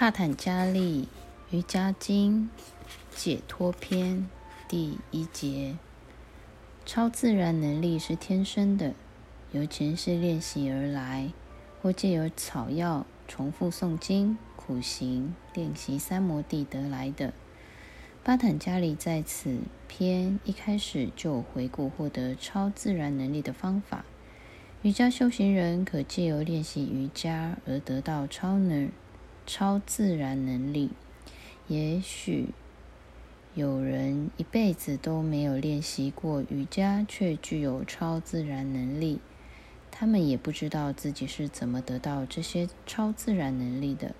帕坦加利瑜伽经解脱篇第一节：超自然能力是天生的，由前世练习而来，或借由草药、重复诵经、苦行、练习三摩地得来的。巴坦加里在此篇一开始就回顾获得超自然能力的方法。瑜伽修行人可借由练习瑜伽而得到超能。超自然能力，也许有人一辈子都没有练习过瑜伽，却具有超自然能力。他们也不知道自己是怎么得到这些超自然能力的。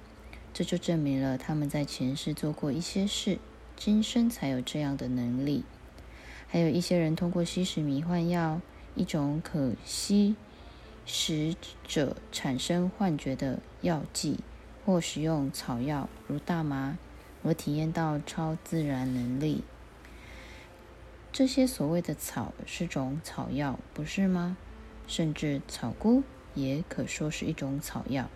这就证明了他们在前世做过一些事，今生才有这样的能力。还有一些人通过吸食迷幻药，一种可吸食者产生幻觉的药剂。或使用草药，如大麻，我体验到超自然能力。这些所谓的草是种草药，不是吗？甚至草菇也可说是一种草药。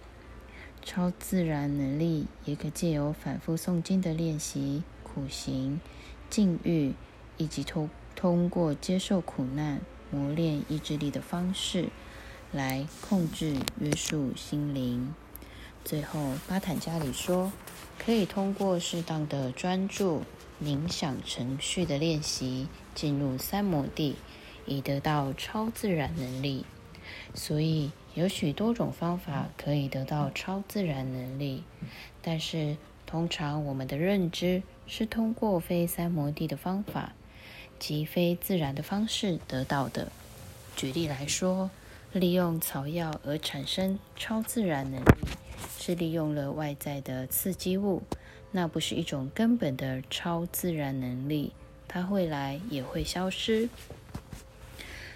超自然能力也可借由反复诵经的练习、苦行、禁欲，以及通通过接受苦难、磨练意志力的方式，来控制约束心灵。最后，巴坦加里说，可以通过适当的专注冥想程序的练习，进入三摩地，以得到超自然能力。所以，有许多种方法可以得到超自然能力，但是通常我们的认知是通过非三摩地的方法，即非自然的方式得到的。举例来说，利用草药而产生超自然能力。是利用了外在的刺激物，那不是一种根本的超自然能力，它会来也会消失。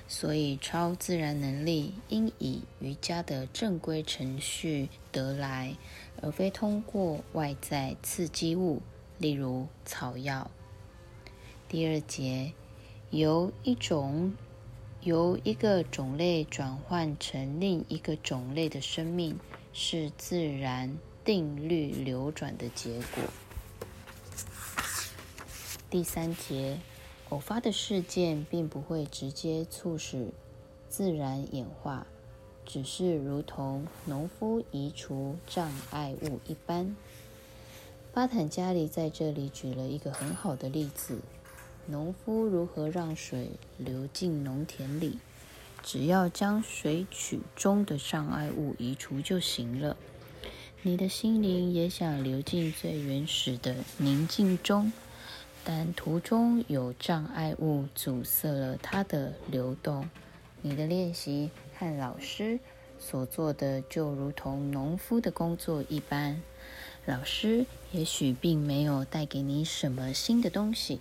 所以，超自然能力应以瑜伽的正规程序得来，而非通过外在刺激物，例如草药。第二节，由一种由一个种类转换成另一个种类的生命。是自然定律流转的结果。第三节，偶发的事件并不会直接促使自然演化，只是如同农夫移除障碍物一般。巴坦加里在这里举了一个很好的例子：农夫如何让水流进农田里。只要将水曲中的障碍物移除就行了。你的心灵也想流进最原始的宁静中，但途中有障碍物阻塞了它的流动。你的练习和老师所做的就如同农夫的工作一般。老师也许并没有带给你什么新的东西，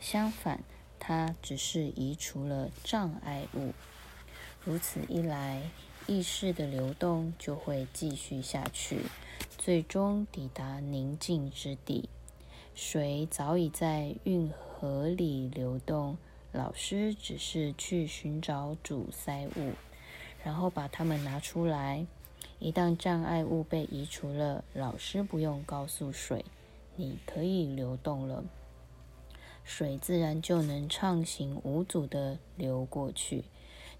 相反，他只是移除了障碍物。如此一来，意识的流动就会继续下去，最终抵达宁静之地。水早已在运河里流动，老师只是去寻找阻塞物，然后把它们拿出来。一旦障碍物被移除了，老师不用告诉水，你可以流动了，水自然就能畅行无阻地流过去。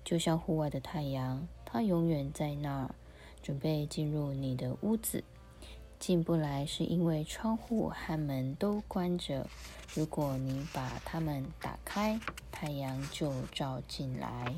就像户外的太阳，它永远在那儿，准备进入你的屋子。进不来是因为窗户和门都关着。如果你把它们打开，太阳就照进来。